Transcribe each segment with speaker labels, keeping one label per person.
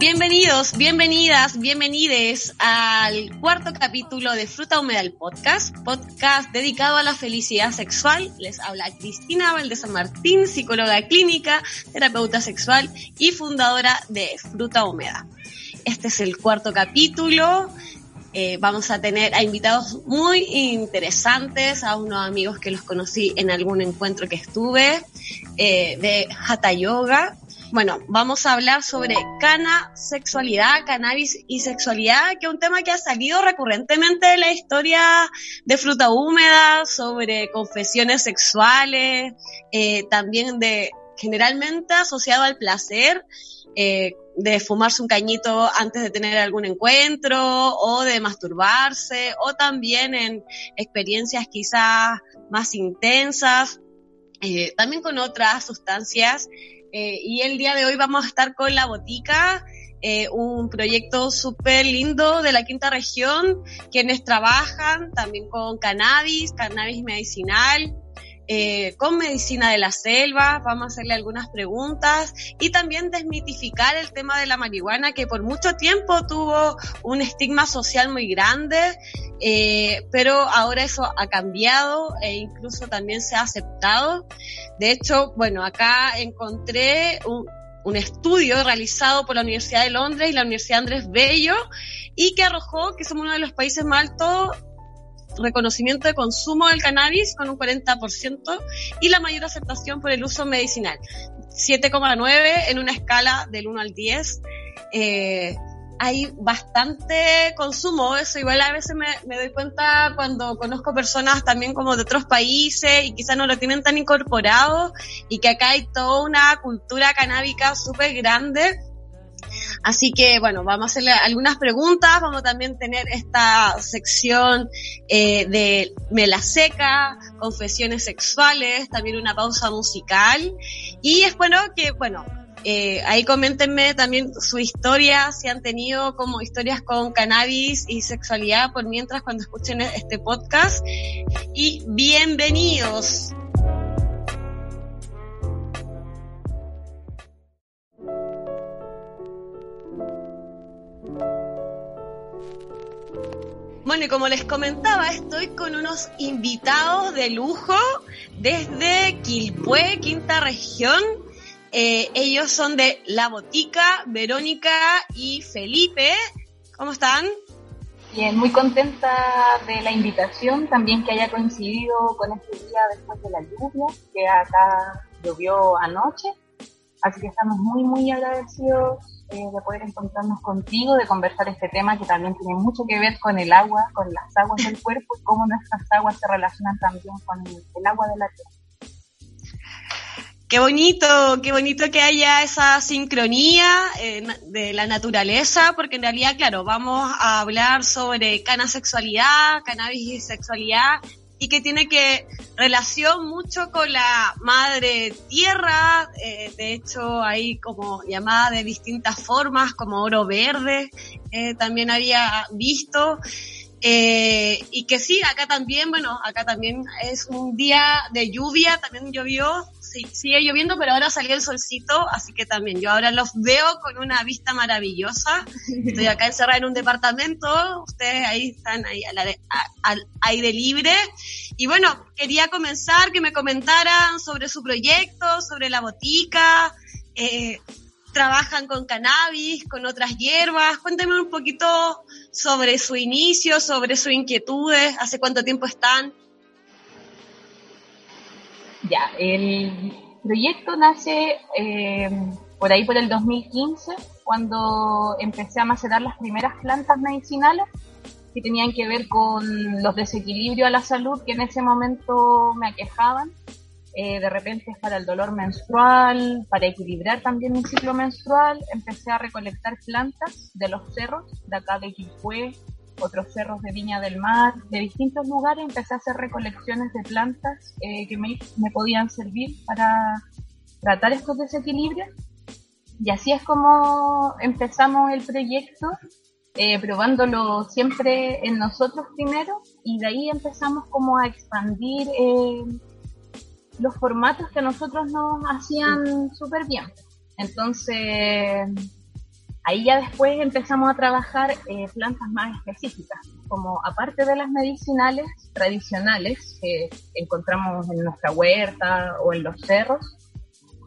Speaker 1: Bienvenidos, bienvenidas, bienvenides al cuarto capítulo de Fruta Húmeda el Podcast, podcast dedicado a la felicidad sexual. Les habla Cristina Valdez Martín, psicóloga clínica, terapeuta sexual y fundadora de Fruta Húmeda. Este es el cuarto capítulo. Eh, vamos a tener a invitados muy interesantes, a unos amigos que los conocí en algún encuentro que estuve eh, de Hatha Yoga. Bueno, vamos a hablar sobre cana, sexualidad, cannabis y sexualidad, que es un tema que ha salido recurrentemente de la historia de fruta húmeda, sobre confesiones sexuales, eh, también de generalmente asociado al placer, eh, de fumarse un cañito antes de tener algún encuentro o de masturbarse o también en experiencias quizás más intensas, eh, también con otras sustancias. Eh, y el día de hoy vamos a estar con La Botica, eh, un proyecto súper lindo de la quinta región, quienes trabajan también con cannabis, cannabis medicinal, eh, con medicina de la selva, vamos a hacerle algunas preguntas y también desmitificar el tema de la marihuana que por mucho tiempo tuvo un estigma social muy grande, eh, pero ahora eso ha cambiado e incluso también se ha aceptado. De hecho, bueno, acá encontré un, un estudio realizado por la Universidad de Londres y la Universidad Andrés Bello y que arrojó que somos uno de los países más altos reconocimiento de consumo del cannabis con un 40% y la mayor aceptación por el uso medicinal. 7,9 en una escala del 1 al 10. Eh, hay bastante consumo, eso igual a veces me, doy cuenta cuando conozco personas también como de otros países y quizás no lo tienen tan incorporado y que acá hay toda una cultura canábica súper grande Así que bueno, vamos a hacerle algunas preguntas, vamos a también tener esta sección eh, de Mela Seca, confesiones sexuales, también una pausa musical y es bueno que, bueno, eh, ahí coméntenme también su historia, si han tenido como historias con cannabis y sexualidad por mientras cuando escuchen este podcast. Y bienvenidos. Bueno, y como les comentaba, estoy con unos invitados de lujo desde Quilpué, quinta región. Eh, ellos son de La Botica, Verónica y Felipe. ¿Cómo están?
Speaker 2: Bien, muy contenta de la invitación, también que haya coincidido con este día después de la lluvia, que acá llovió anoche. Así que estamos muy, muy agradecidos de poder encontrarnos contigo, de conversar este tema que también tiene mucho que ver con el agua, con las aguas del cuerpo y cómo nuestras aguas se relacionan también con el agua de la tierra.
Speaker 1: Qué bonito, qué bonito que haya esa sincronía eh, de la naturaleza, porque en realidad, claro, vamos a hablar sobre canasexualidad, cannabis y sexualidad, y que tiene que relación mucho con la madre tierra, eh, de hecho hay como llamada de distintas formas, como oro verde, eh, también había visto. Eh, y que sí, acá también, bueno, acá también es un día de lluvia, también llovió, sí, sigue lloviendo, pero ahora salió el solcito, así que también yo ahora los veo con una vista maravillosa. Estoy acá encerrada en un departamento, ustedes ahí están ahí al, aire libre. Y bueno, quería comenzar que me comentaran sobre su proyecto, sobre la botica. Eh, trabajan con cannabis, con otras hierbas. Cuéntenme un poquito sobre su inicio, sobre sus inquietudes, hace cuánto tiempo están.
Speaker 2: Ya, el proyecto nace eh, por ahí por el 2015, cuando empecé a macerar las primeras plantas medicinales que tenían que ver con los desequilibrios a la salud que en ese momento me aquejaban. Eh, de repente para el dolor menstrual, para equilibrar también mi ciclo menstrual, empecé a recolectar plantas de los cerros, de acá de Quilpué, otros cerros de Viña del Mar, de distintos lugares, empecé a hacer recolecciones de plantas eh, que me, me, podían servir para tratar estos desequilibrios. Y así es como empezamos el proyecto, eh, probándolo siempre en nosotros primero, y de ahí empezamos como a expandir eh, los formatos que a nosotros nos hacían súper bien. Entonces, ahí ya después empezamos a trabajar eh, plantas más específicas, como aparte de las medicinales tradicionales que encontramos en nuestra huerta o en los cerros,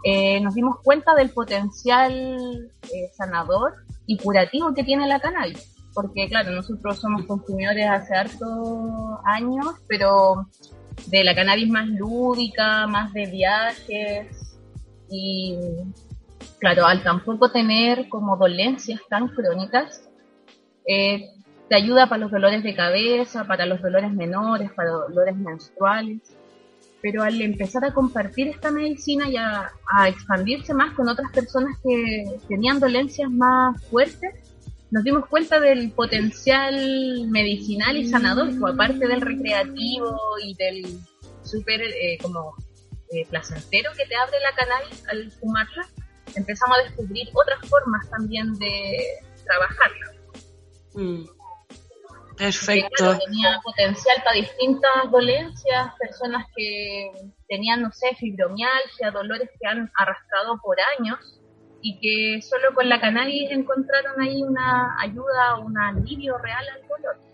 Speaker 2: eh, nos dimos cuenta del potencial eh, sanador y curativo que tiene la cannabis. Porque claro, nosotros somos consumidores hace hartos años, pero de la cannabis más lúdica, más de viajes y claro, al tampoco tener como dolencias tan crónicas, eh, te ayuda para los dolores de cabeza, para los dolores menores, para dolores menstruales. Pero al empezar a compartir esta medicina y a, expandirse más con otras personas que tenían dolencias más fuertes, nos dimos cuenta del potencial medicinal y sanador, aparte del recreativo y del súper eh, como eh, placentero que te abre la cannabis al fumarla, empezamos a descubrir otras formas también de trabajarla. Mm.
Speaker 1: Perfecto.
Speaker 2: tenía potencial para distintas dolencias, personas que tenían, no sé, fibromialgia, dolores que han arrastrado por años y que solo con la cannabis encontraron ahí una ayuda, un alivio real al dolor.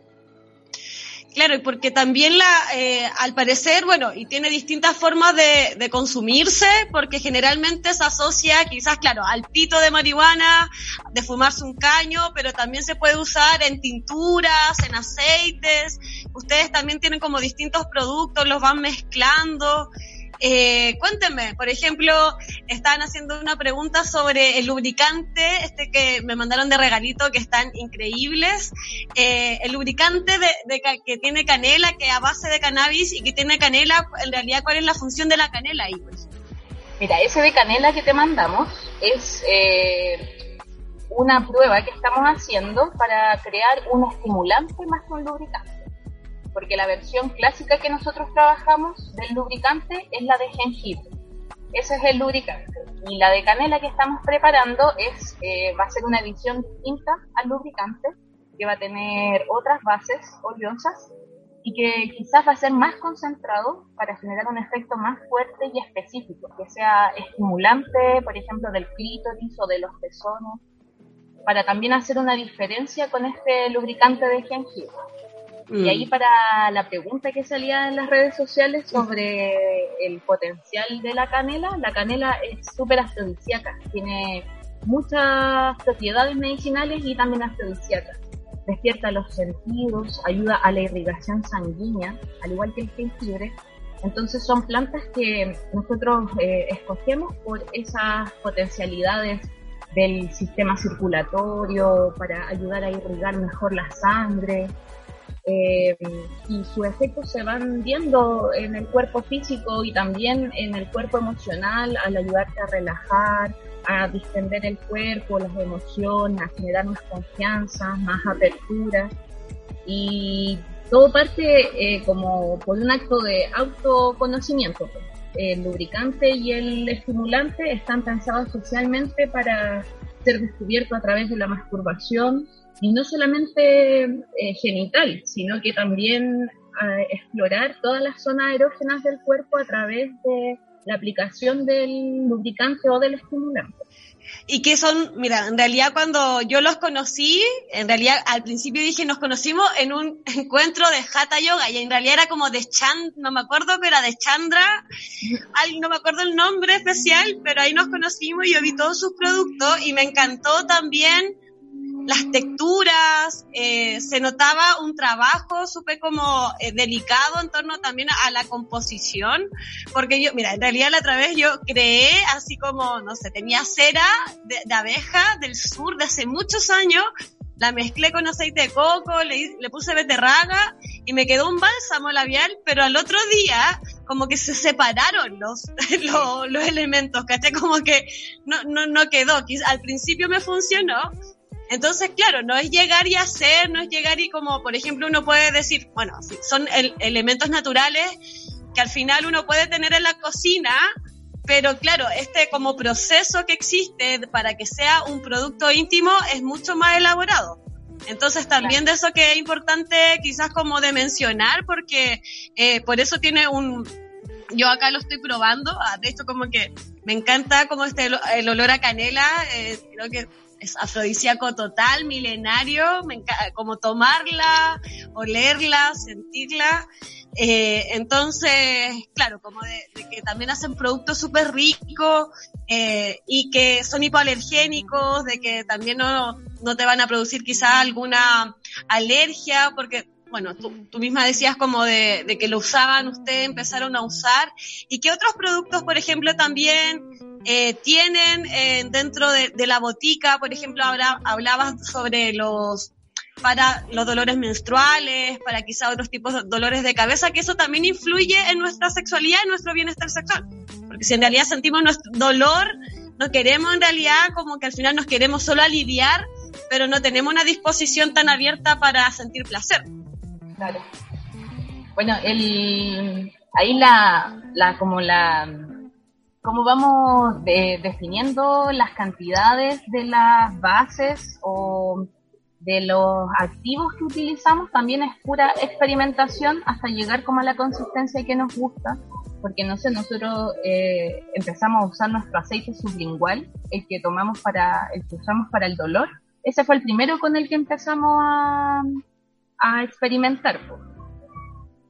Speaker 1: Claro, y porque también la, eh, al parecer, bueno, y tiene distintas formas de, de, consumirse, porque generalmente se asocia quizás, claro, al pito de marihuana, de fumarse un caño, pero también se puede usar en tinturas, en aceites. Ustedes también tienen como distintos productos, los van mezclando. Eh, cuéntenme, por ejemplo, estaban haciendo una pregunta sobre el lubricante, este que me mandaron de regalito, que están increíbles. Eh, el lubricante de, que tiene canela, que a base de cannabis y que tiene canela, en realidad, ¿cuál es la función de la canela ahí?
Speaker 2: Mira, ese de canela que te mandamos es eh, una prueba que estamos haciendo para crear un estimulante más que un lubricante porque la versión clásica que nosotros trabajamos del lubricante es la de jengibre. Ese es el lubricante. Y la de canela que estamos preparando es, eh, va a ser una edición distinta al lubricante, que va a tener otras bases oleosas y que quizás va a ser más concentrado para generar un efecto más fuerte y específico, que sea estimulante, por ejemplo, del clítoris o de los pezones, para también hacer una diferencia con este lubricante de jengibre. Y ahí mm. para la pregunta que salía en las redes sociales sobre el potencial de la canela, la canela es súper afrodisíaca, tiene muchas propiedades medicinales y también afrodisíacas. Despierta los sentidos, ayuda a la irrigación sanguínea, al igual que el jengibre. Entonces son plantas que nosotros eh, escogemos por esas potencialidades del sistema circulatorio, para ayudar a irrigar mejor la sangre, eh, y sus efectos se van viendo en el cuerpo físico y también en el cuerpo emocional al ayudarte a relajar, a distender el cuerpo, las emociones, a generar más confianza, más apertura y todo parte eh, como por un acto de autoconocimiento. El lubricante y el estimulante están pensados socialmente para ser descubierto a través de la masturbación, y no solamente eh, genital, sino que también explorar todas las zonas erógenas del cuerpo a través de la aplicación del lubricante o del estimulante.
Speaker 1: Y que son, mira, en realidad cuando yo los conocí, en realidad al principio dije nos conocimos en un encuentro de Hatha Yoga y en realidad era como de Chand, no me acuerdo, pero era de Chandra, no me acuerdo el nombre especial, pero ahí nos conocimos y yo vi todos sus productos y me encantó también las texturas, eh, se notaba un trabajo súper como eh, delicado en torno también a, la composición, porque yo, mira, en realidad la otra vez yo creé así como, no sé, tenía cera de, abeja del sur de hace muchos años, la mezclé con aceite de coco, le, le puse beterraga y me quedó un bálsamo labial, pero al otro día como que se separaron los, los, los elementos, ¿cachai? Como que no, no, no quedó. Al principio me funcionó, entonces, claro, no es llegar y hacer, no es llegar y como, por ejemplo, uno puede decir, bueno, son elementos naturales que al final uno puede tener en la cocina, pero claro, este como proceso que existe para que sea un producto íntimo es mucho más elaborado. Entonces también de eso que es importante quizás como de mencionar, porque eh, por eso tiene un, yo acá lo estoy probando, ah, de hecho como que me encanta como este el olor a canela, eh, creo que es afrodisíaco total, milenario, me encanta, como tomarla, olerla, sentirla. Eh, entonces, claro, como de, que también hacen productos súper ricos eh, y que son hipoalergénicos, de que también no, no te van a producir quizá alguna alergia, porque bueno, tú, tú, misma decías como de, de, que lo usaban, ustedes empezaron a usar, y que otros productos, por ejemplo, también eh, tienen eh, dentro de, de, la botica, por ejemplo, habla, hablabas sobre los para los dolores menstruales, para quizá otros tipos de dolores de cabeza, que eso también influye en nuestra sexualidad, en nuestro bienestar sexual. Porque si en realidad sentimos nuestro dolor, no queremos en realidad como que al final nos queremos solo aliviar, pero no tenemos una disposición tan abierta para sentir placer.
Speaker 2: Claro. Bueno, el, ahí la, la como la cómo vamos definiendo las cantidades de las bases o de los activos que utilizamos también es pura experimentación hasta llegar como a la consistencia que nos gusta porque no sé nosotros eh, empezamos a usar nuestro aceite sublingual el que tomamos para el que usamos para el dolor ese fue el primero con el que empezamos a, a experimentar.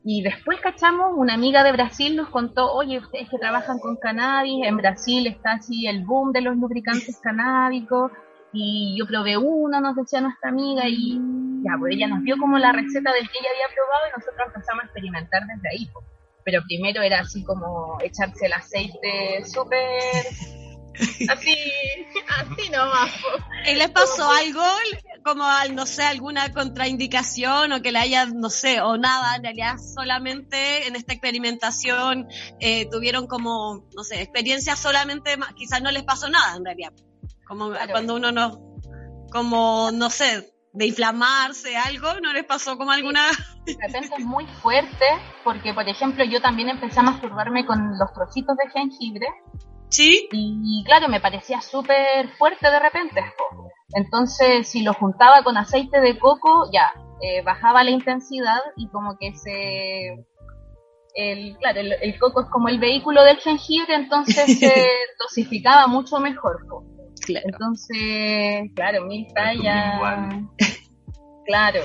Speaker 2: Y después cachamos, una amiga de Brasil nos contó, oye, ustedes que trabajan con cannabis, en Brasil está así el boom de los lubricantes canábicos, y yo probé uno, nos decía nuestra amiga, y ya, pues ella nos dio como la receta del que ella había probado y nosotros empezamos a experimentar desde ahí. Pero primero era así como echarse el aceite súper Así, así nomás.
Speaker 1: ¿Y les pasó algo? Como, no sé, alguna contraindicación o que le haya, no sé, o nada, en realidad solamente en esta experimentación eh, tuvieron como, no sé, experiencia solamente, quizás no les pasó nada en realidad. Como cuando uno no, como, no sé, de inflamarse, algo, ¿no les pasó como alguna...?
Speaker 2: De repente es muy fuerte, porque por ejemplo yo también empecé a masturbarme con los trocitos de jengibre
Speaker 1: Sí.
Speaker 2: Y, claro, me parecía súper fuerte de repente. Entonces, si lo juntaba con aceite de coco, ya, eh, bajaba la intensidad y como que se... El, claro, el, coco es como el vehículo del jengibre, entonces se dosificaba mucho mejor. Entonces, claro, mil tallas. Claro,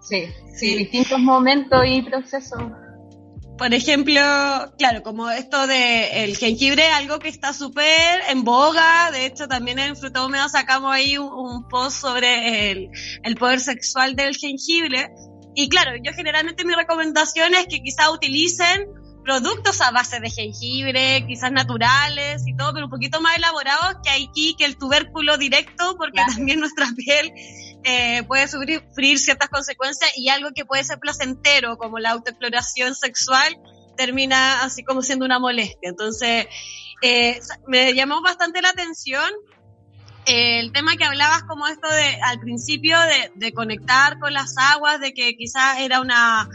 Speaker 2: sí, sí, distintos momentos y procesos
Speaker 1: por ejemplo, claro, como esto de el jengibre, algo que está súper en boga, de hecho también en Fruta sacamos ahí un, post sobre el, el, poder sexual del jengibre. Y claro, yo generalmente mi recomendación es que quizás utilicen productos a base de jengibre, quizás naturales y todo, pero un poquito más elaborados que aquí, que el tubérculo directo, porque también nuestra piel eh, puede sufrir ciertas consecuencias y algo que puede ser placentero, como la autoexploración sexual, termina así como siendo una molestia. Entonces, eh, me llamó bastante la atención eh, el tema que hablabas como esto de al principio de, de conectar con las aguas, de que quizás era una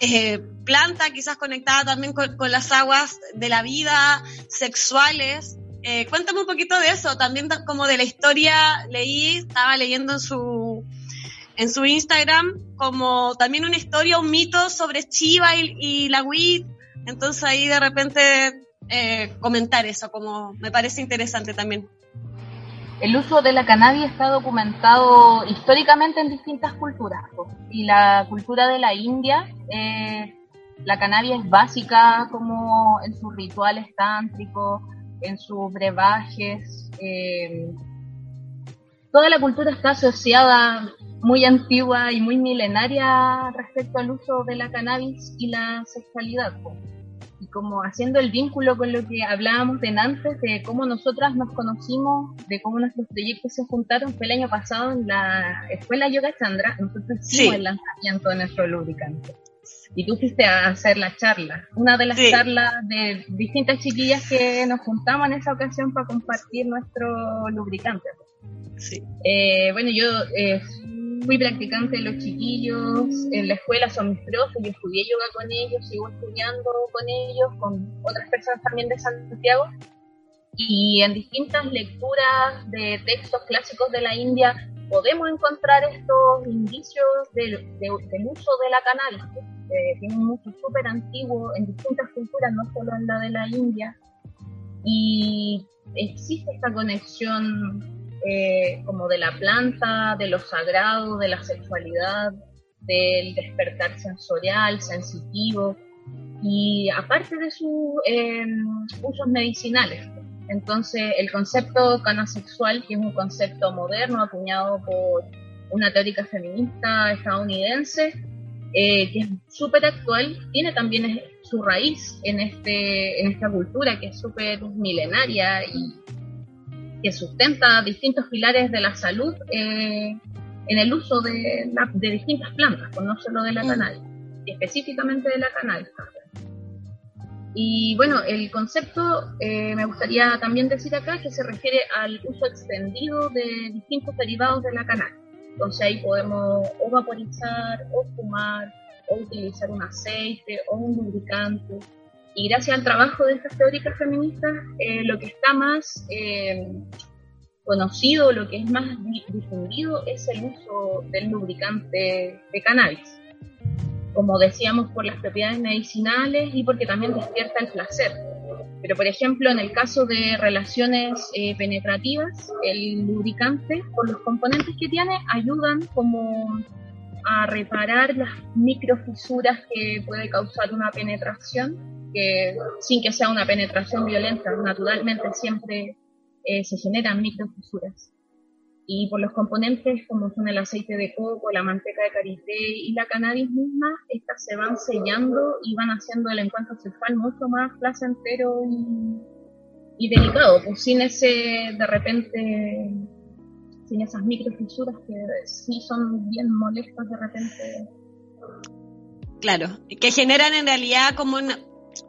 Speaker 1: eh, planta, quizás conectada también con, las aguas de la vida, sexuales. Eh, cuéntame un poquito de eso, también como de la historia, leí, estaba leyendo en su, en su Instagram, como también una historia, un mito sobre Chiva y, la WIT, entonces ahí de repente eh, comentar eso, como me parece interesante también.
Speaker 2: El uso de la cannabis está documentado históricamente en distintas culturas. Y la cultura de la India, eh, la cannabis es básica como en sus rituales tántricos, en sus brebajes. Eh, toda la cultura está asociada muy antigua y muy milenaria respecto al uso de la cannabis y la sexualidad como haciendo el vínculo con lo que hablábamos de antes, de cómo nosotras nos conocimos, de cómo nuestros proyectos se juntaron, fue el año pasado en la Escuela Yoga Chandra, nosotros hicimos el lanzamiento de nuestro lubricante. Y tú fuiste a hacer la charla, una de las charlas de distintas chiquillas que nos juntamos en esa ocasión para compartir nuestro lubricante. Sí. Eh, bueno, yo eh, fui practicante de los chiquillos, en la escuela son mis profes, yo estudié yoga con ellos, sigo estudiando con ellos, con otras personas también de Santiago, y en distintas lecturas de textos clásicos de la India podemos encontrar estos indicios del, uso de la cannabis. Eh, tiene un uso súper antiguo en distintas culturas, no solo en la de la India, y existe esta conexión eh, como de la planta, de lo sagrado, de la sexualidad, del despertar sensorial, sensitivo, y aparte de sus em, usos medicinales. Entonces, el concepto canasexual, que es un concepto moderno acuñado por una teórica feminista estadounidense, eh, que es súper actual, tiene también su raíz en, este, en esta cultura que es súper milenaria y que sustenta distintos pilares de la salud eh, en el uso de, de, distintas plantas, pues no solo de la mm. cannabis, específicamente de la cannabis. Y bueno, el concepto eh, me gustaría también decir acá que se refiere al uso extendido de distintos derivados de la cannabis. Entonces ahí podemos o vaporizar, o fumar, o utilizar un aceite, o un lubricante. Y gracias al trabajo de estas teóricas feministas, eh, lo que está más eh, conocido, lo que es más difundido, es el uso del lubricante de cannabis como decíamos, por las propiedades medicinales y porque también despierta el placer. Pero, por ejemplo, en el caso de relaciones eh, penetrativas, el lubricante, por los componentes que tiene, ayudan como a reparar las microfisuras que puede causar una penetración, que sin que sea una penetración violenta, naturalmente siempre eh, se generan microfisuras y por los componentes como son el aceite de coco, la manteca de karité y la cannabis misma, estas se van sellando y van haciendo el encuentro sexual mucho más placentero y, delicado, pues sin ese, de repente, sin esas microfisuras que sí son bien molestas de repente.
Speaker 1: Claro, que generan en realidad como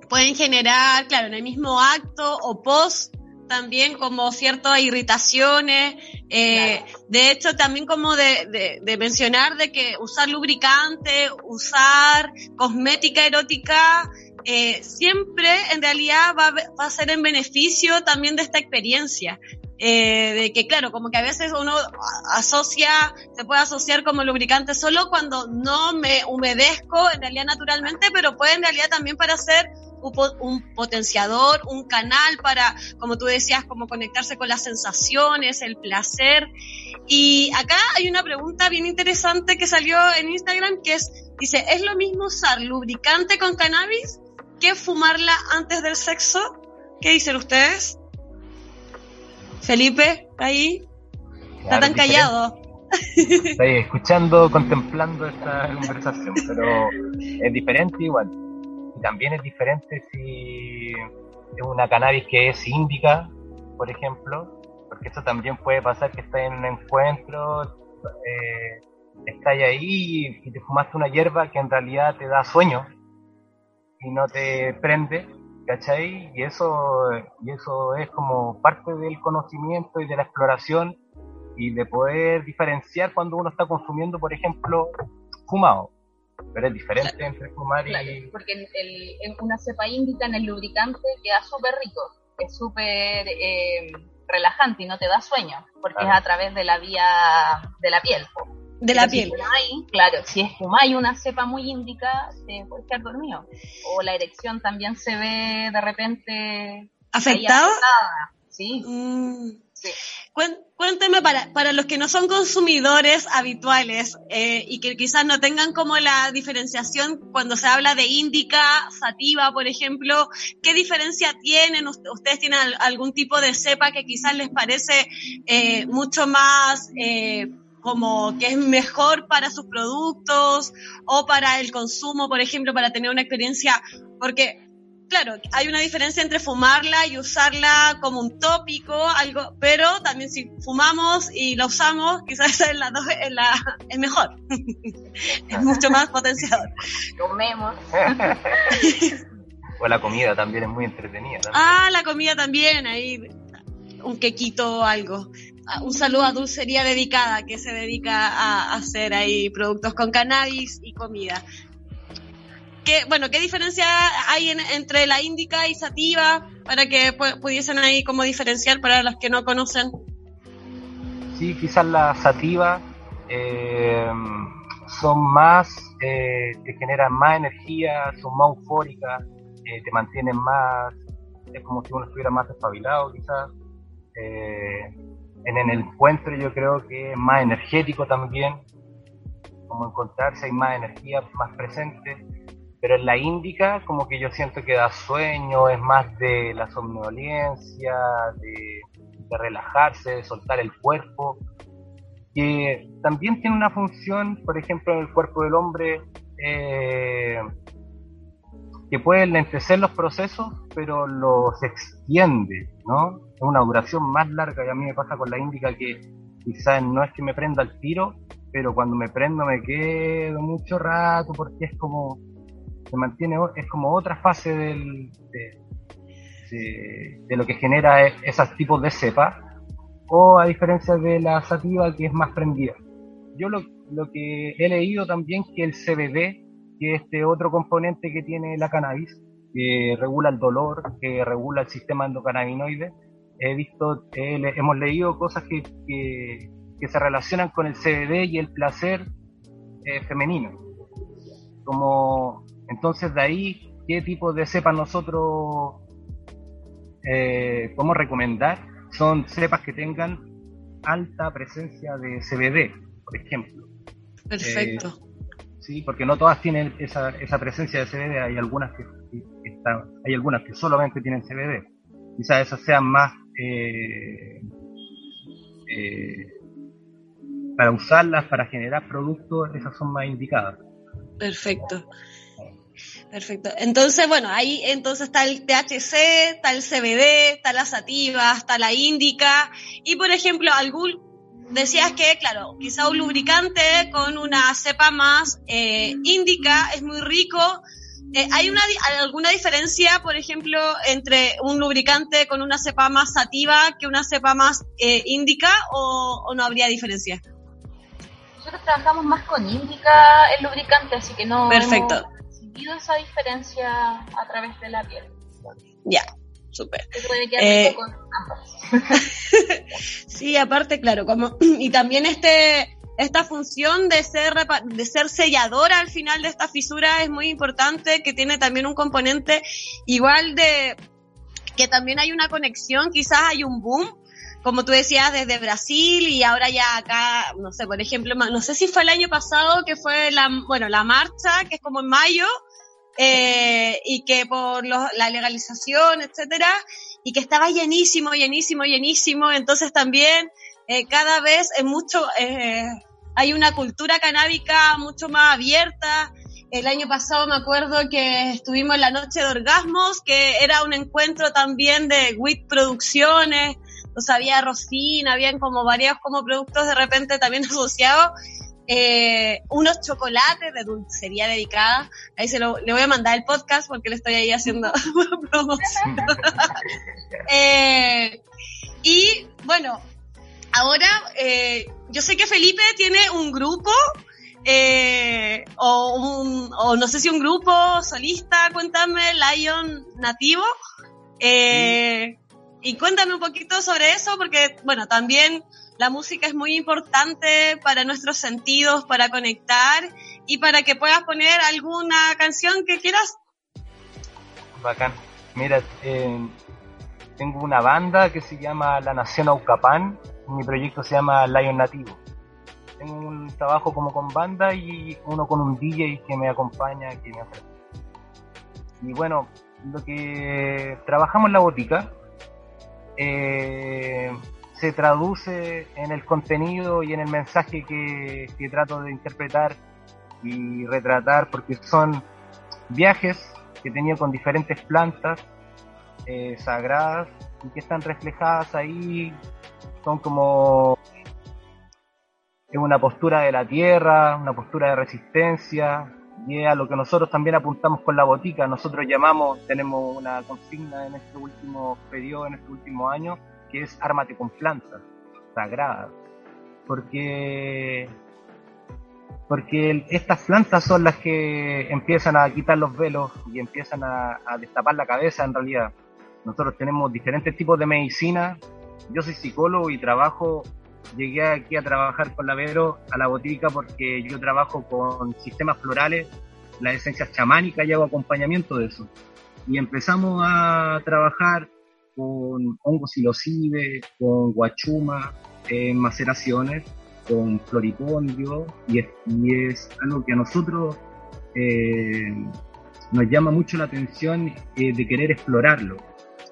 Speaker 1: pueden generar, claro, en el mismo acto o post también como ciertas irritaciones, eh, de hecho también como de, mencionar de que usar lubricante, usar cosmética erótica, eh, siempre en realidad va, a ser en beneficio también de esta experiencia. Eh, de que claro, como que a veces uno asocia, se puede asociar como lubricante solo cuando no me humedezco en realidad naturalmente, pero puede en realidad también para hacer un potenciador, un canal para, como tú decías, como conectarse con las sensaciones, el placer. Y acá hay una pregunta bien interesante que salió en Instagram que es, dice, ¿es lo mismo usar lubricante con cannabis que fumarla antes del sexo? ¿Qué dicen ustedes? Felipe, ahí. Está tan callado.
Speaker 3: Estoy escuchando, contemplando esta conversación, pero es diferente igual también es diferente si es una cannabis que es índica, por ejemplo, porque eso también puede pasar que estás en un encuentro, eh, estás ahí y te fumaste una hierba que en realidad te da sueño y no te prende, ¿cachai? Y eso, y eso es como parte del conocimiento y de la exploración y de poder diferenciar cuando uno está consumiendo, por ejemplo, fumado pero es diferente entre fumar y...
Speaker 2: porque el, una cepa índica en el lubricante queda súper rico, es súper eh, relajante y no te da sueño, porque es a través de la vía de la piel.
Speaker 1: De la piel.
Speaker 2: claro, si es fumáis una cepa muy índica, te puedes quedar dormido. O la erección también se ve de repente...
Speaker 1: ¿Afectada?
Speaker 2: Sí. Mm.
Speaker 1: Cuénteme para, para los que no son consumidores habituales eh, y que quizás no tengan como la diferenciación cuando se habla de índica, sativa, por ejemplo, ¿qué diferencia tienen? ¿Ustedes tienen algún tipo de cepa que quizás les parece eh, mucho más... Eh, como que es mejor para sus productos o para el consumo, por ejemplo, para tener una experiencia, porque claro, hay una diferencia entre fumarla y usarla como un tópico, algo, pero también si fumamos y la usamos, quizás es la, es la es mejor. es mucho más potenciador.
Speaker 2: Comemos.
Speaker 3: o la comida también es muy entretenida.
Speaker 1: Ah, la comida también, ahí un quequito o algo. Ah, un saludo a Dulcería Dedicada, que se dedica a hacer ahí productos con cannabis y comida bueno, ¿qué diferencia hay entre la índica y sativa para que pudiesen ahí como diferenciar para los que no conocen?
Speaker 3: Sí, quizás la sativa eh, son más, eh, te generan más energía, son más eufóricas, eh, te mantienen más, es como si uno estuviera más espabilado quizás. En, en, el encuentro yo creo que es más energético también, como encontrarse hay más energía, más presente, pero en la índica como que yo siento que da sueño, es más de la somnolencia, de, relajarse, de soltar el cuerpo, que también tiene una función, por ejemplo, en el cuerpo del hombre, eh, que puede lentecer los procesos, pero los extiende, ¿no? Es una duración más larga y a mí me pasa con la índica que quizás no es que me prenda el tiro, pero cuando me prendo me quedo mucho rato porque es como, se mantiene, es como otra fase del, de, de, de lo que genera e, esos tipos de cepa o a diferencia de la sativa que es más prendida. Yo lo, lo que he leído también que el CBD, que es este otro componente que tiene la cannabis, que regula el dolor, que regula el sistema endocannabinoide, he visto, hemos leído cosas que, que, que, se relacionan con el CBD y el placer eh, femenino. Como, entonces de ahí, ¿qué tipo de cepa nosotros eh, podemos recomendar? son cepas que tengan alta presencia de CBD, por ejemplo.
Speaker 1: Perfecto.
Speaker 3: Eh, sí, porque no todas tienen esa, esa presencia de CBD, hay algunas que, que están, hay algunas que solamente tienen CBD. Quizás esas sean más eh, eh, para usarlas, para generar productos, esas son más indicadas.
Speaker 1: Perfecto. Perfecto. Entonces, bueno, ahí entonces está el THC, está el CBD, está la sativa, está la índica. Y por ejemplo, algún decías que, claro, quizá un lubricante con una cepa más eh, índica es muy rico. Eh, ¿Hay una, alguna diferencia, por ejemplo, entre un lubricante con una cepa más sativa que una cepa más eh, índica o, o no habría diferencia?
Speaker 2: Nosotros trabajamos más con índica el lubricante, así que no.
Speaker 1: Perfecto.
Speaker 2: Sentido esa diferencia a través de la piel.
Speaker 1: Ya, súper.
Speaker 2: Eh,
Speaker 1: sí, aparte, claro, como y también este esta función de ser de ser selladora al final de esta fisura es muy importante, que tiene también un componente igual de que también hay una conexión, quizás hay un boom como tú decías, desde Brasil y ahora ya acá, no sé, por ejemplo, no sé si fue el año pasado que fue la, bueno, la marcha, que es como en mayo, eh, y que por la legalización, etcétera, y que estaba llenísimo, llenísimo, llenísimo, entonces también eh, cada vez es mucho, eh, hay una cultura canábica mucho más abierta, el año pasado me acuerdo que estuvimos en la noche de orgasmos, que era un encuentro también de WIT Producciones, o sea, había rosina, habían como varios como productos de repente también asociados. Eh, unos chocolates de dulcería dedicada. Ahí se lo, le voy a mandar el podcast porque le estoy ahí haciendo promoción. eh, y bueno, ahora eh, yo sé que Felipe tiene un grupo eh, o, un, o no sé si un grupo solista, cuéntame, Lion Nativo. Eh, y cuéntame un poquito sobre eso, porque, bueno, también la música es muy importante para nuestros sentidos, para conectar y para que puedas poner alguna canción que quieras.
Speaker 3: Bacán. Mira, eh, tengo una banda que se llama La Nación Aucapán, mi proyecto se llama Lion Nativo. Tengo un trabajo como con banda y uno con un DJ que me acompaña, que me ofrece. Y bueno, lo que trabajamos en la botica, eh, se traduce en el contenido y en el mensaje que, trato de interpretar y retratar, porque son viajes que he tenido con diferentes plantas eh, sagradas y que están reflejadas ahí, son como es una postura de la tierra, una postura de resistencia, y es a lo que nosotros también apuntamos con la botica. Nosotros llamamos, tenemos una consigna en este último periodo, en este último año, que es ármate con plantas sagradas. Porque, porque estas plantas son las que empiezan a quitar los velos y empiezan a, destapar la cabeza en realidad. Nosotros tenemos diferentes tipos de medicina. Yo soy psicólogo y trabajo llegué aquí a trabajar con la Vero a la botica porque yo trabajo con sistemas florales, las esencias chamánicas y hago acompañamiento de eso. Y empezamos a trabajar con hongos silocibe, con guachuma, en maceraciones, con floripondio, y es, algo que a nosotros eh, nos llama mucho la atención eh, de querer explorarlo.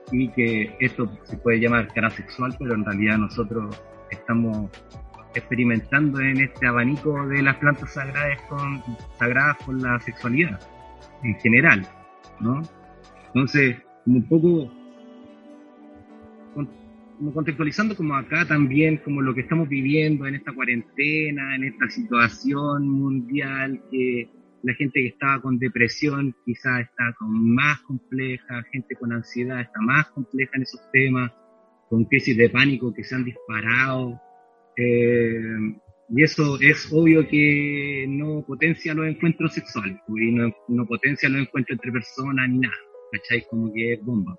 Speaker 3: Y que esto se puede llamar cara sexual, pero en realidad nosotros estamos experimentando en este abanico de las plantas sagradas con, sagradas con la sexualidad en general, ¿no? Entonces, un poco como contextualizando como acá también, como lo que estamos viviendo en esta cuarentena, en esta situación mundial, que la gente que estaba con depresión quizás está con más compleja, gente con ansiedad está más compleja en esos temas, con crisis de pánico que se han disparado. Eh, y eso es obvio que no potencia los encuentros sexuales, pues, y no, no potencia los encuentros entre personas ni nada, ¿cachai? Como que es bomba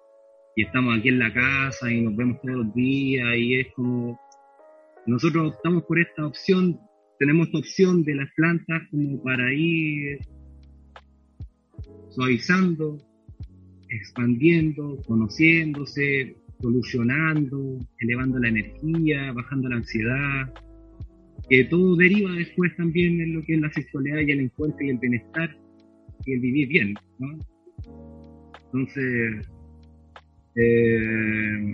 Speaker 3: y estamos aquí en la casa y nos vemos todos los días y es como nosotros optamos por esta opción, tenemos esta opción de las plantas como para ir suavizando, expandiendo, conociéndose, solucionando, elevando la energía, bajando la ansiedad, que todo deriva después también en lo que es la sexualidad y el encuentro y el bienestar y el vivir bien, ¿no? Entonces, eh,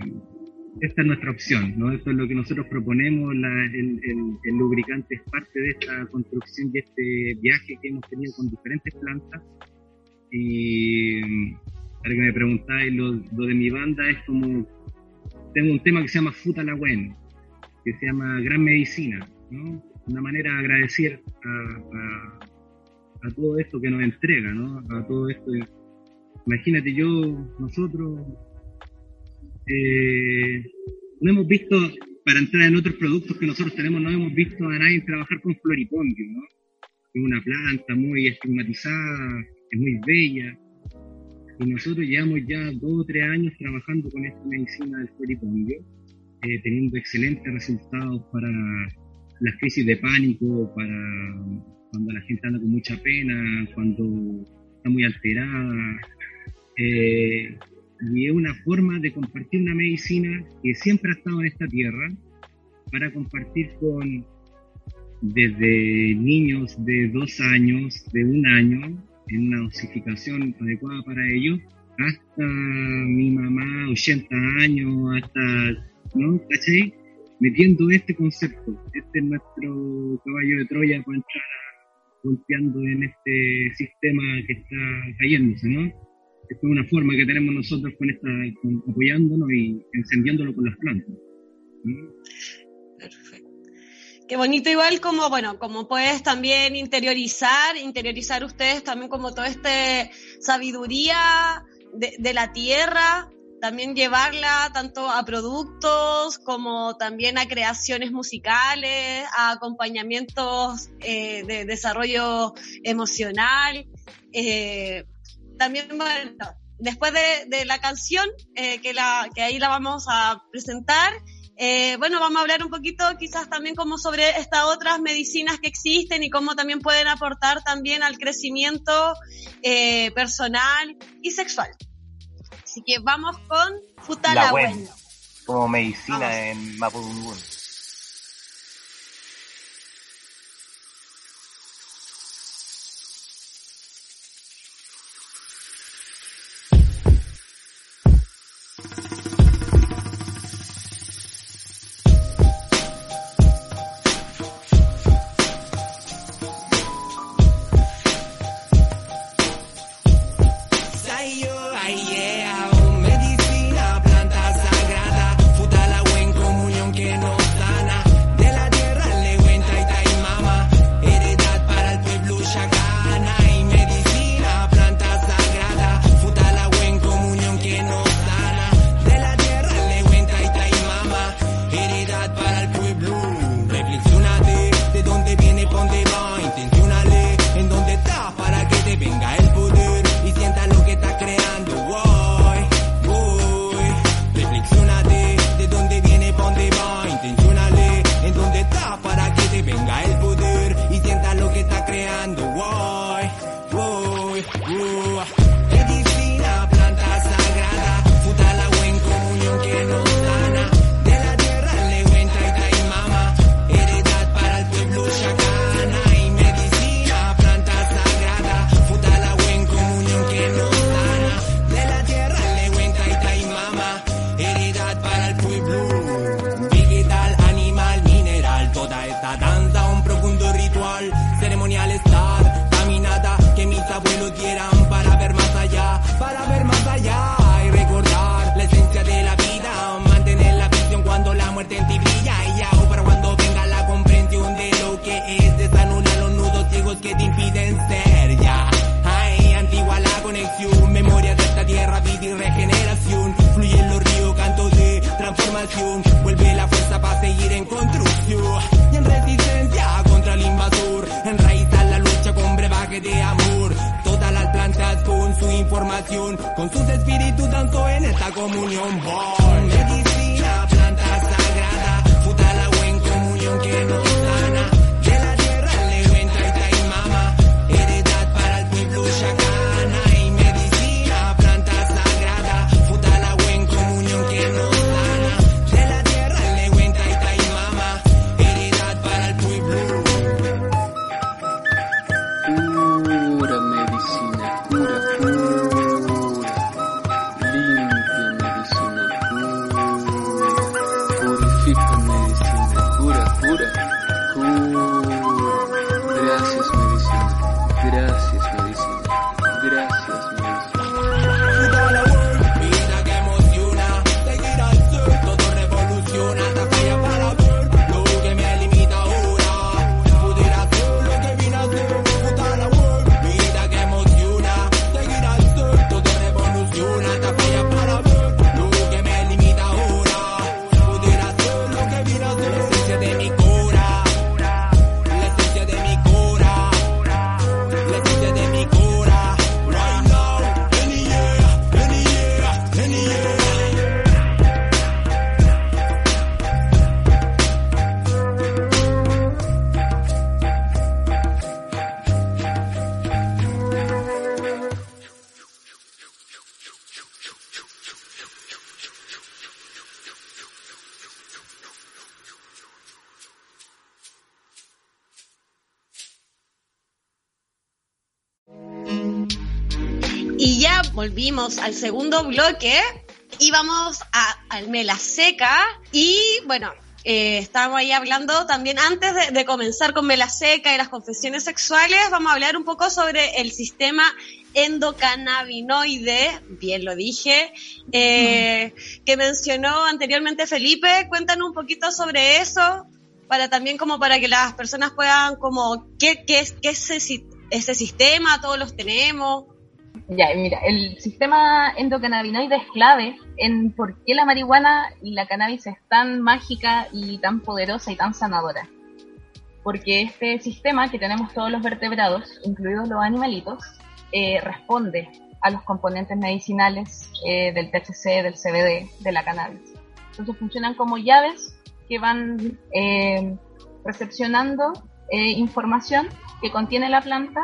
Speaker 3: esta es nuestra opción, ¿no? Esto es lo que nosotros proponemos, el, lubricante es parte de esta construcción y este viaje que hemos tenido con diferentes plantas. Y para que me preguntáis, lo, de mi banda es como, tengo un tema que se llama Futa la que se llama Gran Medicina, ¿no? Una manera de agradecer a, a todo esto que nos entrega, ¿no? A todo esto. Imagínate yo, nosotros eh, no hemos visto, para entrar en otros productos que nosotros tenemos, no hemos visto a nadie trabajar con floripondio, ¿no? Es una planta muy estigmatizada, es muy bella. Y nosotros llevamos ya dos o tres años trabajando con esta medicina del floripondio, eh, teniendo excelentes resultados para las crisis de pánico, para cuando la gente anda con mucha pena, cuando está muy alterada. Eh, y es una forma de compartir una medicina que siempre ha estado en esta tierra para compartir con desde niños de dos años, de un año, en una dosificación adecuada para ellos, hasta mi mamá, 80 años, hasta, ¿no? ¿Cachai? Metiendo este concepto, este es nuestro caballo de Troya para entrar golpeando en este sistema que está cayéndose, ¿no? Es una forma que tenemos nosotros con esta, apoyándonos y encendiéndolo con las plantas.
Speaker 1: Perfecto. Qué bonito igual como, bueno, como puedes también interiorizar, interiorizar ustedes también como toda esta sabiduría de, la tierra, también llevarla tanto a productos como también a creaciones musicales, a acompañamientos eh, de desarrollo emocional. Eh, también, bueno, después de, la canción, eh, que, la, que ahí la vamos a presentar, eh, bueno, vamos a hablar un poquito quizás también como sobre estas otras medicinas que existen y cómo también pueden aportar también al crecimiento eh, personal y sexual. Así que vamos con Futala
Speaker 3: Como medicina en Mapudungun.
Speaker 4: Al
Speaker 1: segundo bloque y vamos a Almela Seca. Y bueno, eh, estábamos ahí hablando también antes de, comenzar con Mela Seca y las confesiones sexuales, vamos a hablar un poco sobre el sistema endocannabinoide, bien lo dije, eh, que mencionó anteriormente Felipe. Cuéntanos un poquito sobre eso, para también como para que las personas puedan como, ¿qué, qué es, qué es ese sistema? Todos los tenemos.
Speaker 2: Ya, mira, el sistema endocannabinoide es clave en por qué la marihuana y la cannabis es tan mágica y tan poderosa y tan sanadora. Porque este sistema que tenemos todos los vertebrados, incluidos los animalitos, eh, responde a los componentes medicinales eh, del THC, del CBD, de la cannabis. Entonces funcionan como llaves que van eh, recepcionando eh, información que contiene la planta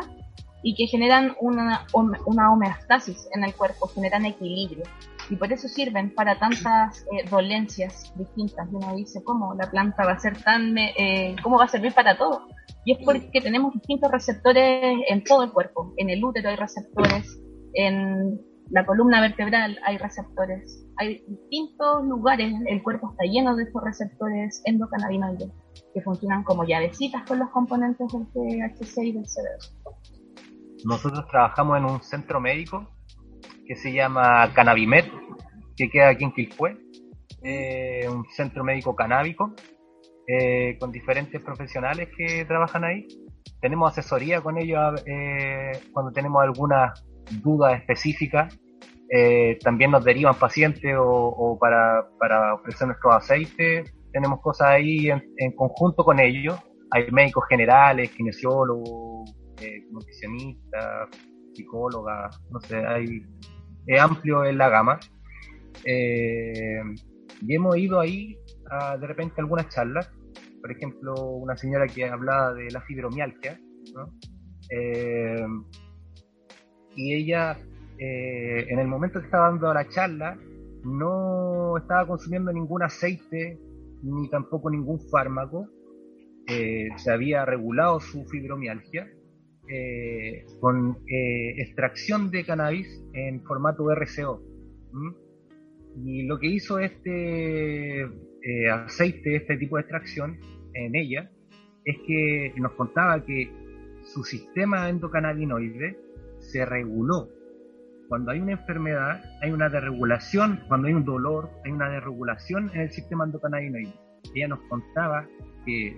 Speaker 2: y que generan una, una homeostasis en el cuerpo, generan equilibrio. Y por eso sirven para tantas eh, dolencias distintas. Y uno dice, ¿cómo la planta va a ser tan, eh, cómo va a servir para todo? Y es porque tenemos distintos receptores en todo el cuerpo. En el útero hay receptores, en la columna vertebral hay receptores. Hay distintos lugares, el cuerpo está lleno de estos receptores endocannabinoides que funcionan como llavecitas con los componentes del THC y del CBD.
Speaker 3: Nosotros trabajamos en un centro médico que se llama Cannabimed, que queda aquí en Quilpué, eh, un centro médico canábico, eh, con diferentes profesionales que trabajan ahí. Tenemos asesoría con ellos eh, cuando tenemos alguna duda específica. También nos derivan pacientes o, para, para ofrecer nuestros aceites. Tenemos cosas ahí en conjunto con ellos. Hay médicos generales, kinesiólogos, eh, nutricionistas, psicólogas, no sé, hay, es amplio en la gama. Eh, y hemos ido ahí a de repente a algunas charlas, por ejemplo, una señora que hablaba de la fibromialgia, ¿no? Eh, y ella, eh, en el momento que estaba dando la charla, no estaba consumiendo ningún aceite ni tampoco ningún fármaco, eh, se había regulado su fibromialgia eh, con eh, extracción de cannabis en formato RCO. ¿m? Y lo que hizo este eh, aceite, este tipo de extracción en ella, es que nos contaba que su sistema endocannabinoide se reguló. Cuando hay una enfermedad, hay una desregulación, cuando hay un dolor, hay una desregulación en el sistema endocannabinoide. Ella nos contaba que,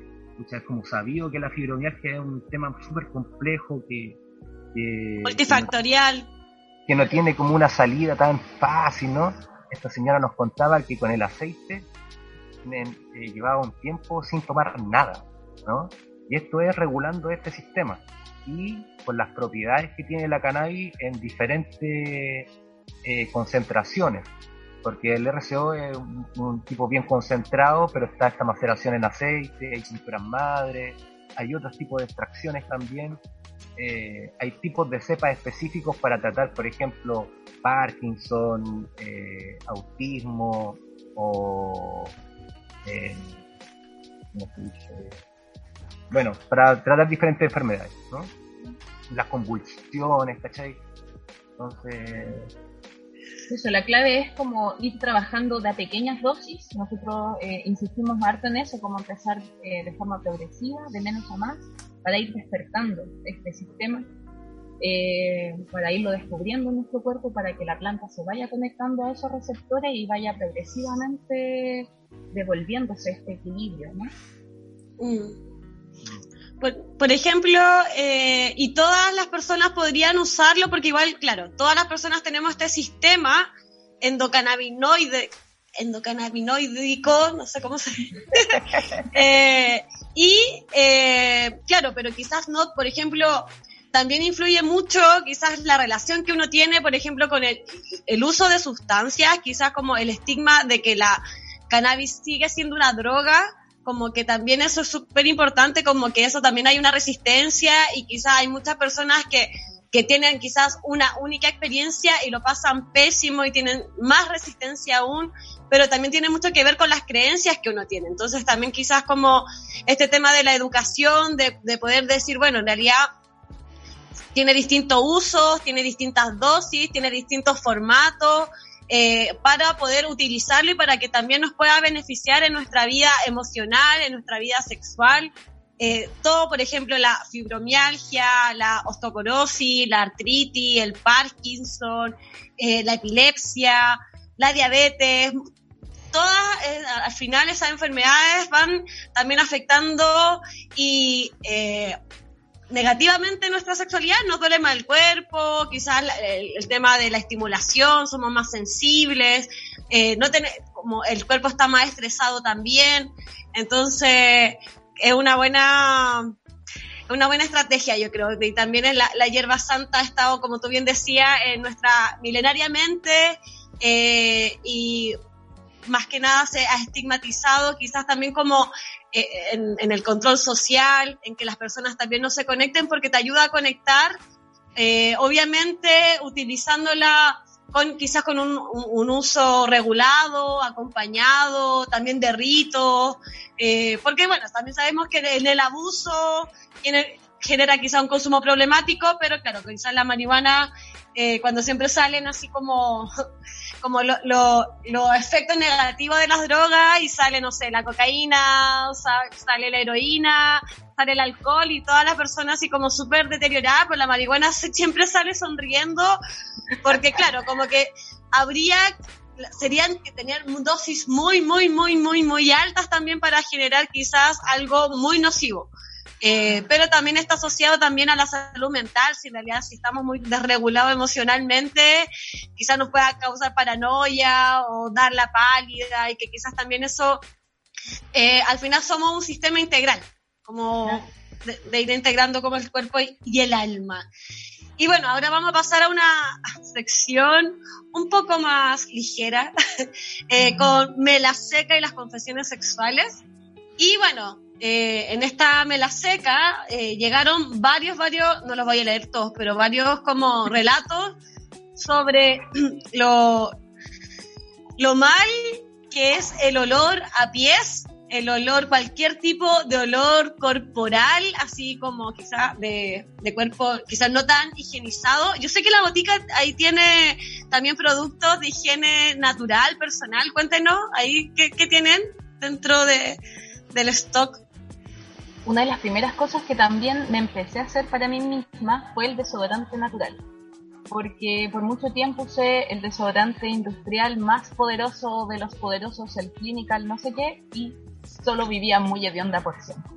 Speaker 3: es como sabido que la fibromialgia es un tema súper complejo, que, que,
Speaker 1: Multifactorial.
Speaker 3: que no tiene como una salida tan fácil, ¿no? Esta señora nos contaba que con el aceite eh, llevaba un tiempo sin tomar nada, ¿no? Y esto es regulando este sistema y con las propiedades que tiene la cannabis en diferentes eh, concentraciones, porque el RCO es un, tipo bien concentrado, pero está esta maceración en aceite, hay cinturas madre, hay otros tipos de extracciones también. Eh, hay tipos de cepas específicos para tratar, por ejemplo, Parkinson, eh, autismo o... eh, ¿cómo se dice? Bueno, para tratar diferentes enfermedades, ¿no? Las convulsiones, ¿cachai? Entonces,
Speaker 2: Eso, la clave es como ir trabajando de pequeñas dosis. Nosotros eh, insistimos harto en eso, como empezar eh, de forma progresiva, de menos a más, para ir despertando este sistema, eh, para irlo descubriendo en nuestro cuerpo, para que la planta se vaya conectando a esos receptores y vaya progresivamente devolviéndose este equilibrio, ¿no?
Speaker 1: Mm. Por, por ejemplo, eh, y todas las personas podrían usarlo porque igual, claro, todas las personas tenemos este sistema endocannabinoide, endocannabinoidico, no sé cómo se eh, y eh, claro, pero quizás no, por ejemplo, también influye mucho quizás la relación que uno tiene, por ejemplo, con el, el uso de sustancias, quizás como el estigma de que la cannabis sigue siendo una droga, como que también eso es súper importante, como que eso también hay una resistencia y quizás hay muchas personas que, que tienen quizás una única experiencia y lo pasan pésimo y tienen más resistencia aún, pero también tiene mucho que ver con las creencias que uno tiene. Entonces también quizás como este tema de la educación, de, de poder decir, bueno, en realidad tiene distintos usos, tiene distintas dosis, tiene distintos formatos, eh, para poder utilizarlo y para que también nos pueda beneficiar en nuestra vida emocional, en nuestra vida sexual. Eh, todo, por ejemplo, la fibromialgia, la osteoporosis, la artritis, el Parkinson, eh, la epilepsia, la diabetes, todas, al final esas enfermedades van también afectando y eh, negativamente nuestra sexualidad, nos duele más el cuerpo, quizás el, tema de la estimulación, somos más sensibles, eh, no como el cuerpo está más estresado también, entonces es una buena una buena estrategia, yo creo. Y también la, la hierba santa ha estado, como tú bien decías, en nuestra milenariamente eh, y más que nada se ha estigmatizado, quizás también como en, en el control social, en que las personas también no se conecten, porque te ayuda a conectar, eh, obviamente utilizándola con quizás con un, uso regulado, acompañado, también de ritos, eh, porque bueno, también sabemos que en el abuso tiene- genera quizá un consumo problemático, pero claro, quizás la marihuana, eh, cuando siempre salen así como, como lo- lo- los efectos negativos de las drogas y sale, no sé, la cocaína, sa- sale la heroína, sale el alcohol y todas las personas así como súper deterioradas, pues la marihuana siempre sale sonriendo, porque claro, como que habría serían que tener dosis muy, muy, muy, muy, muy altas también para generar quizás algo muy nocivo. Eh, pero también está asociado también a la salud mental, si en realidad si estamos muy desregulados emocionalmente, quizás nos pueda causar paranoia o dar la pálida y que quizás también eso, eh, al final somos un sistema integral, como de, ir integrando como el cuerpo y, y el alma. Y bueno, ahora vamos a pasar a una sección un poco más ligera, eh, con Mela Seca y las confesiones sexuales. Y bueno, eh, en esta Mela Seca eh, llegaron varios, varios, no los voy a leer todos, pero varios como relatos sobre lo, lo mal que es el olor a pies, el olor, cualquier tipo de olor corporal, así como quizás de, de cuerpo, quizás no tan higienizado. Yo sé que la botica ahí tiene también productos de higiene natural, personal. Cuéntenos ahí qué, qué tienen dentro de, del stock.
Speaker 2: Una de las primeras cosas que también me empecé a hacer para mí misma fue el desodorante natural. Porque por mucho tiempo usé el desodorante industrial más poderoso de los poderosos, el clinical no sé qué, y solo vivía muy hedionda por siempre.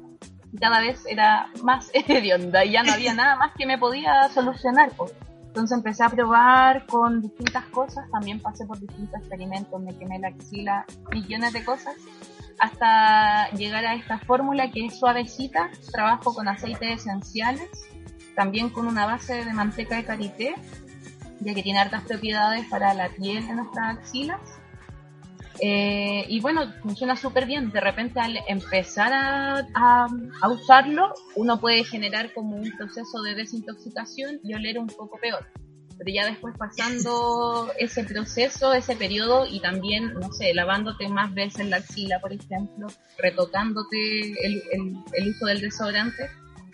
Speaker 2: Cada vez era más hedionda y ya no había nada más que me podía solucionar. Entonces empecé a probar con distintas cosas, también pasé por distintos experimentos, me quemé la axila, millones de cosas. Hasta llegar a esta fórmula que es suavecita. Trabajo con aceites esenciales, también con una base de manteca de karité, ya que tiene hartas propiedades para la piel de nuestras axilas. Eh, y bueno, funciona súper bien. De repente al empezar a, a- a usarlo, uno puede generar como un proceso de desintoxicación y oler un poco peor. Pero ya después pasando ese proceso, ese periodo y también, no sé, lavándote más veces la axila, por ejemplo, retocándote el, el- uso del desodorante,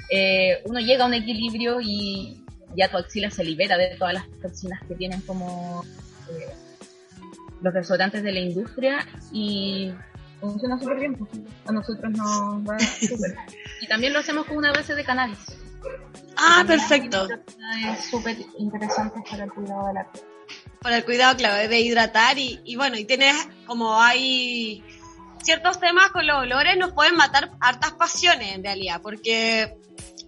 Speaker 2: eh, uno llega a un equilibrio y ya tu axila se libera de todas las toxinas que tienen como eh, los desodorantes de la industria y funciona súper bien. pues, A nosotros nos va súper. Y también lo hacemos con una base de cannabis.
Speaker 1: Ah, perfecto.
Speaker 2: Es súper interesante para el cuidado de la piel.
Speaker 1: Para el cuidado, claro, de hidratar y, y bueno, y tienes como hay ciertos temas con los olores nos pueden matar hartas pasiones en realidad, porque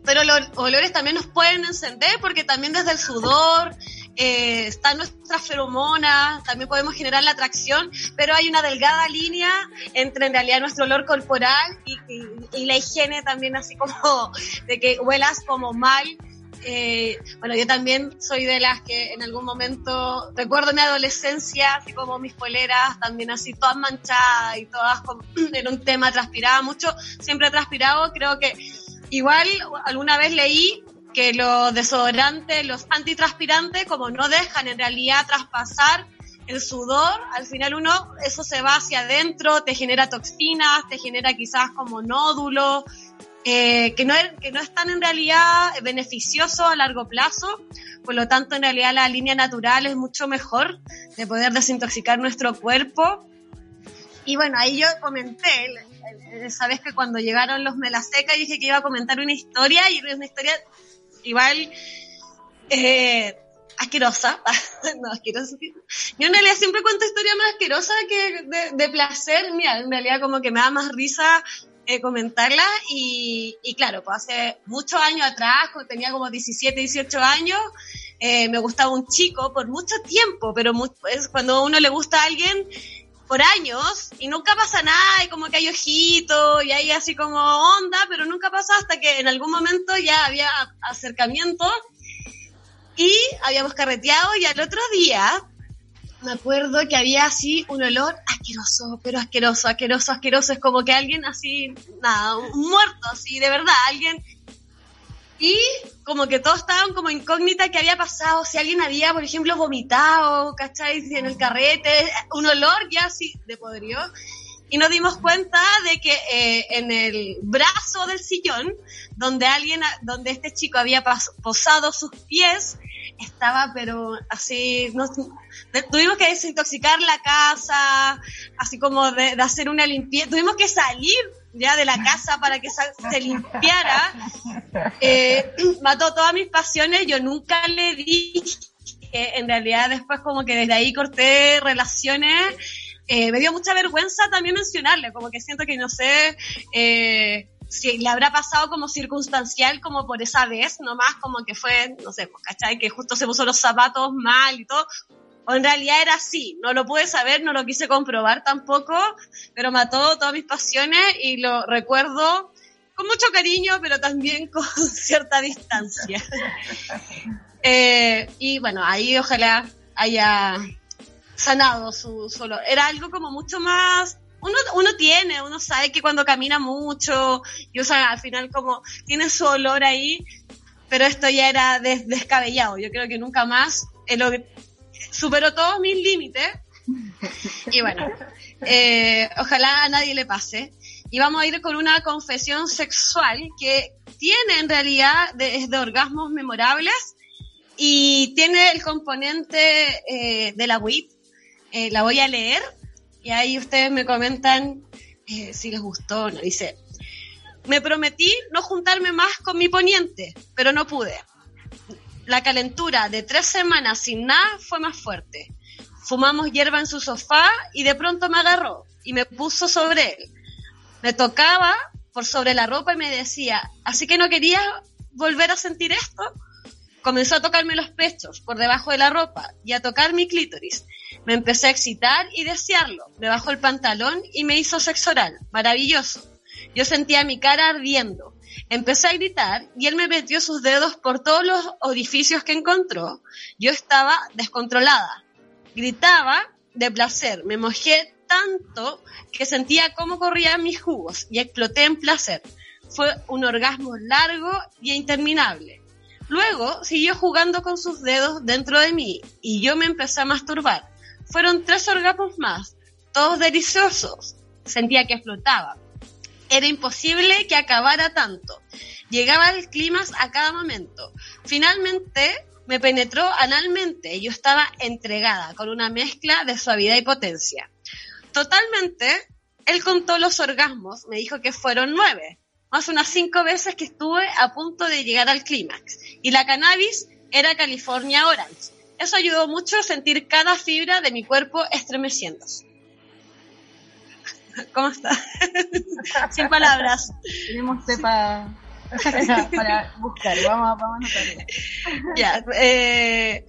Speaker 1: pero los olores también nos pueden encender porque también desde el sudor eh, están nuestras feromonas, también podemos generar la atracción, pero hay una delgada línea entre en realidad nuestro olor corporal y la higiene también así como de que huelas como mal. Eh, bueno, yo también soy de las que en algún momento recuerdo mi adolescencia, así como mis poleras, también así todas manchadas y todas como, era un tema, transpiraba mucho, siempre he transpirado, creo que igual alguna vez leí que los desodorantes, los antitranspirantes, como no dejan en realidad traspasar el sudor, al final uno, eso se va hacia adentro, te genera toxinas, te genera quizás como nódulos, eh, que, no que no es tan en realidad beneficioso a largo plazo, por lo tanto en realidad la línea natural es mucho mejor de poder desintoxicar nuestro cuerpo. Y bueno, ahí yo comenté, sabes que cuando llegaron los Melaseca dije que iba a comentar una historia y una historia igual eh, asquerosa. no, asquerosa. Yo en realidad siempre cuento historias más asquerosas que de, placer. Mira, en realidad como que me da más risa eh, comentarla y, y claro, pues hace muchos años atrás, tenía como 17, 18 años, eh, me gustaba un chico por mucho tiempo, pero mu- es cuando uno le gusta a alguien por años y nunca pasa nada y como que hay ojitos y hay así como onda, pero nunca pasa hasta que en algún momento ya había acercamiento y habíamos carreteado y al otro día me acuerdo que había así un olor asqueroso, pero asqueroso, asqueroso, asqueroso. Es como que alguien así, nada, muerto, así, de verdad, alguien. Y como que todos estaban como incógnita qué había pasado, si alguien había, por ejemplo, vomitado, ¿cachai? Si en el carrete, un olor ya así de podrido. Y nos dimos cuenta de que eh, en el brazo del sillón, donde alguien, donde este chico había posado sus pies, estaba pero así, no, de- tuvimos que desintoxicar la casa, así como de, de hacer una limpieza, tuvimos que salir ya de la casa para que se limpiara, Eh, mató todas mis pasiones, yo nunca le dije, en realidad después como que desde ahí corté relaciones, eh, me dio mucha vergüenza también mencionarle, como que siento que no sé, eh, si le habrá pasado como circunstancial, como por esa vez nomás, como que fue, no sé, pues, ¿cachai? Que justo se puso los zapatos mal y todo. O en realidad era así, no lo pude saber, no lo quise comprobar tampoco, pero mató todas mis pasiones y lo recuerdo con mucho cariño, pero también con cierta distancia. Eh, y bueno, ahí ojalá haya sanado su, olor. Era algo como mucho más uno, uno tiene, uno sabe que cuando camina mucho, y o sea, al final como tiene su olor ahí, pero esto ya era des- descabellado. Yo creo que nunca más eh, superó todos mis límites. Y bueno, eh, ojalá a nadie le pase. Y vamos a ir con una confesión sexual que tiene en realidad de, de orgasmos memorables y tiene el componente eh, de la WIT. La voy a leer y ahí ustedes me comentan eh, si les gustó o no. Dice, me prometí no juntarme más con mi poniente, pero no pude. La calentura de tres semanas sin nada fue más fuerte. Fumamos hierba en su sofá y de pronto me agarró y me puso sobre él. Me tocaba por sobre la ropa y me decía, así que no querías volver a sentir esto. Comenzó a tocarme los pechos por debajo de la ropa y a tocar mi clítoris. Me empecé a excitar y desearlo. Me bajó el pantalón y me hizo sexo oral. Maravilloso. Yo sentía mi cara ardiendo. Empecé a gritar y él me metió sus dedos por todos los orificios que encontró. Yo estaba descontrolada. Gritaba de placer. Me mojé tanto que sentía cómo corrían mis jugos y exploté en placer. Fue un orgasmo largo y interminable. Luego siguió jugando con sus dedos dentro de mí y yo me empecé a masturbar. Fueron tres orgasmos más, todos deliciosos. Sentía que explotaba. Era imposible que acabara tanto. Llegaba al clímax a cada momento. Finalmente me penetró analmente y yo estaba entregada con una mezcla de suavidad y potencia. Totalmente, él contó los orgasmos, me dijo que fueron nueve, más unas cinco veces que estuve a punto de llegar al clímax. Y la cannabis era California Orange. Eso ayudó mucho a sentir cada fibra de mi cuerpo estremeciéndose. ¿Cómo está? Sin palabras.
Speaker 2: Tenemos cepa para, buscar, vamos, vamos a anotarlo.
Speaker 1: Ya, eh,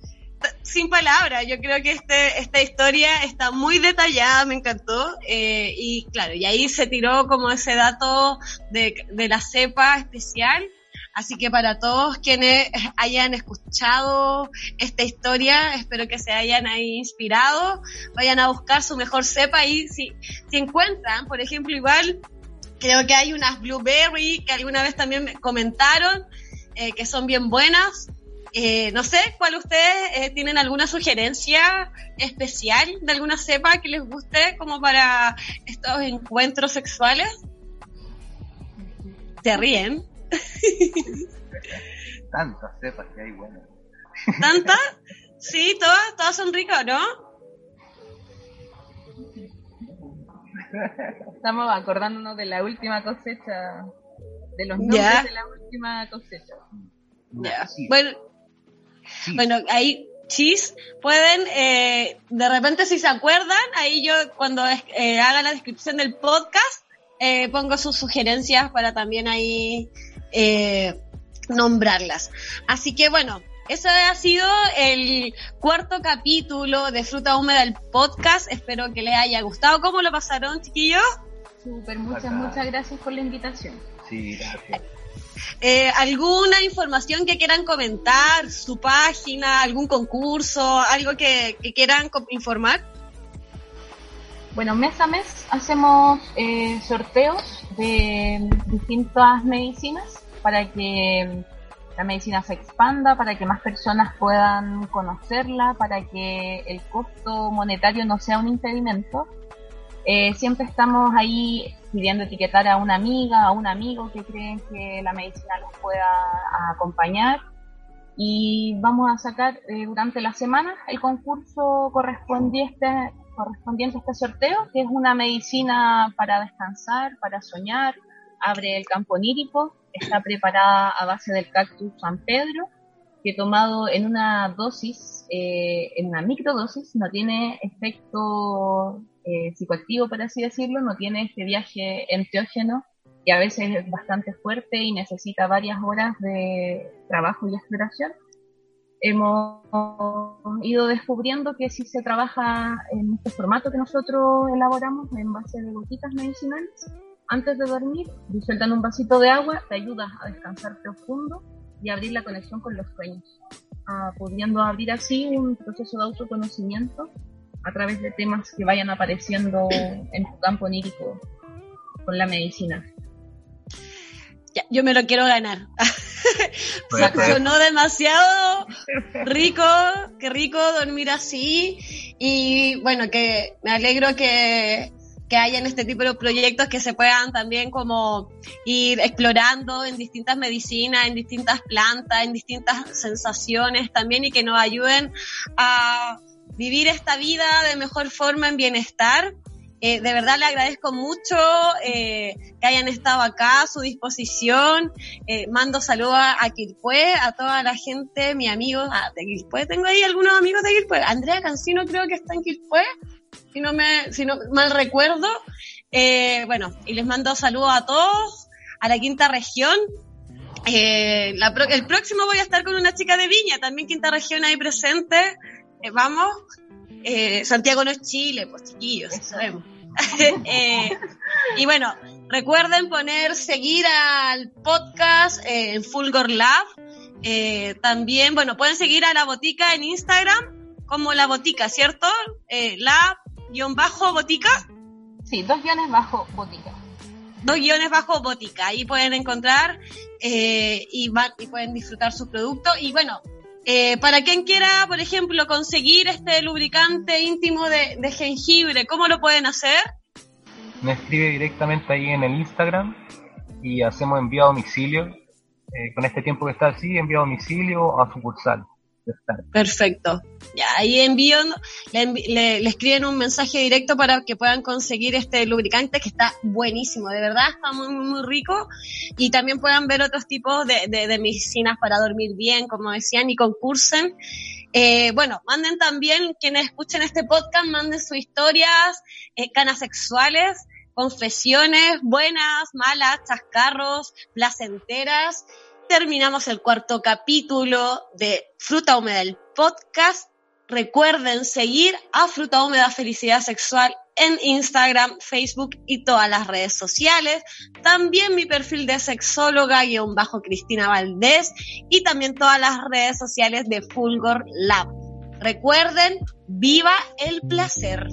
Speaker 1: sin palabras, yo creo que este, esta historia está muy detallada, me encantó. eh, y claro, y ahí se tiró como ese dato de, la cepa especial. Así que para todos quienes hayan escuchado esta historia, espero que se hayan ahí inspirado, vayan a buscar su mejor cepa y si, si encuentran, por ejemplo, igual, creo que hay unas blueberry que alguna vez también me comentaron, eh, que son bien buenas. Eh, no sé, ¿cuál ustedes eh, tienen alguna sugerencia especial de alguna cepa que les guste como para estos encuentros sexuales? Se ríen.
Speaker 3: Tantas cepas que hay, bueno.
Speaker 1: ¿Tantas? Sí, todas, todas son ricas, ¿no?
Speaker 2: Estamos acordándonos de la última cosecha, de los nombres de la última cosecha.
Speaker 1: Bueno,
Speaker 3: sí.
Speaker 1: bueno, ahí chis pueden, eh, de repente si se acuerdan, ahí yo cuando eh, haga la descripción del podcast, eh, pongo sus sugerencias para también ahí eh, nombrarlas. Así que bueno, ese ha sido el cuarto capítulo de Fruta Húmeda del podcast. Espero que les haya gustado. ¿Cómo lo pasaron, chiquillos?
Speaker 2: Súper, muchas, muchas gracias por la invitación.
Speaker 3: Sí, gracias.
Speaker 1: Eh, ¿Alguna información que quieran comentar? ¿Su página? ¿Algún concurso? ¿Algo que, quieran informar?
Speaker 2: Bueno, mes a mes hacemos eh, sorteos de distintas medicinas para que la medicina se expanda, para que más personas puedan conocerla, para que el costo monetario no sea un impedimento. Eh, siempre estamos ahí pidiendo etiquetar a una amiga, a un amigo que creen que la medicina los pueda acompañar. Y vamos a sacar eh, durante la semana el concurso correspondiente, correspondiente a este sorteo, que es una medicina para descansar, para soñar, abre el campo onírico, está preparada a base del cactus San Pedro, que tomado en una dosis, eh, en una microdosis, no tiene efecto eh, psicoactivo, por así decirlo, no tiene este viaje enteógeno que a veces es bastante fuerte y necesita varias horas de trabajo y exploración. Hemos ido descubriendo que si se trabaja en este formato que nosotros elaboramos en base de gotitas medicinales, antes de dormir, disuelta en un vasito de agua, te ayuda a descansar profundo y abrir la conexión con los sueños, ah, pudiendo abrir así un proceso de autoconocimiento a través de temas que vayan apareciendo en tu campo onírico con la medicina.
Speaker 1: Ya, yo me lo quiero ganar.
Speaker 3: Puede ser.
Speaker 1: Sonó demasiado rico, qué rico dormir así. Y bueno, que me alegro que, que hayan este tipo de proyectos que se puedan también como ir explorando en distintas medicinas, en distintas plantas, en distintas sensaciones también y que nos ayuden a vivir esta vida de mejor forma en bienestar. Eh, de verdad le agradezco mucho eh, que hayan estado acá a su disposición. Eh, mando saludos a, Quilpué, a toda la gente, mis amigos ah, de Quilpué. Tengo ahí algunos amigos de Quilpué. Andrea Cancino creo que está en Quilpué, si no me, si no mal recuerdo. Eh, bueno, y les mando saludos a todos, a la quinta región. Eh, la pro- el próximo voy a estar con una chica de Viña, también quinta región ahí presente. Eh, vamos. Eh, Santiago no es Chile, pues chiquillos, sabemos. Eh, y bueno, recuerden poner seguir al podcast eh, en Fulgor Lab. También, bueno, pueden seguir a la botica en Instagram como la botica, ¿cierto? Eh, la-botica,
Speaker 2: Sí, dos guiones bajo botica.
Speaker 1: dos guiones bajo botica. Ahí pueden encontrar y, van- y pueden disfrutar sus productos. Y bueno, eh, para quien quiera, por ejemplo, conseguir este lubricante íntimo de, jengibre, ¿cómo lo pueden hacer?
Speaker 3: Me escribe directamente ahí en el Instagram y hacemos envío a domicilio. Eh, con este tiempo que está así, envío a domicilio a sucursal.
Speaker 1: Perfecto. Ya, ahí envío, le, le- le escriben un mensaje directo para que puedan conseguir este lubricante que está buenísimo, de verdad está muy, muy, muy rico. Y también puedan ver otros tipos de, de- de medicinas para dormir bien, como decían, y concursen. Eh, bueno, manden también, quienes escuchen este podcast, manden sus historias, eh, canas sexuales, confesiones, buenas, malas, chascarros, placenteras terminamos el cuarto capítulo de Fruta Húmeda, el podcast. Recuerden seguir a Fruta Húmeda Felicidad Sexual en Instagram, Facebook y todas las redes sociales. También mi perfil de sexóloga guion bajo Cristina Valdés y también todas las redes sociales de Fulgor Lab. Recuerden, viva el placer.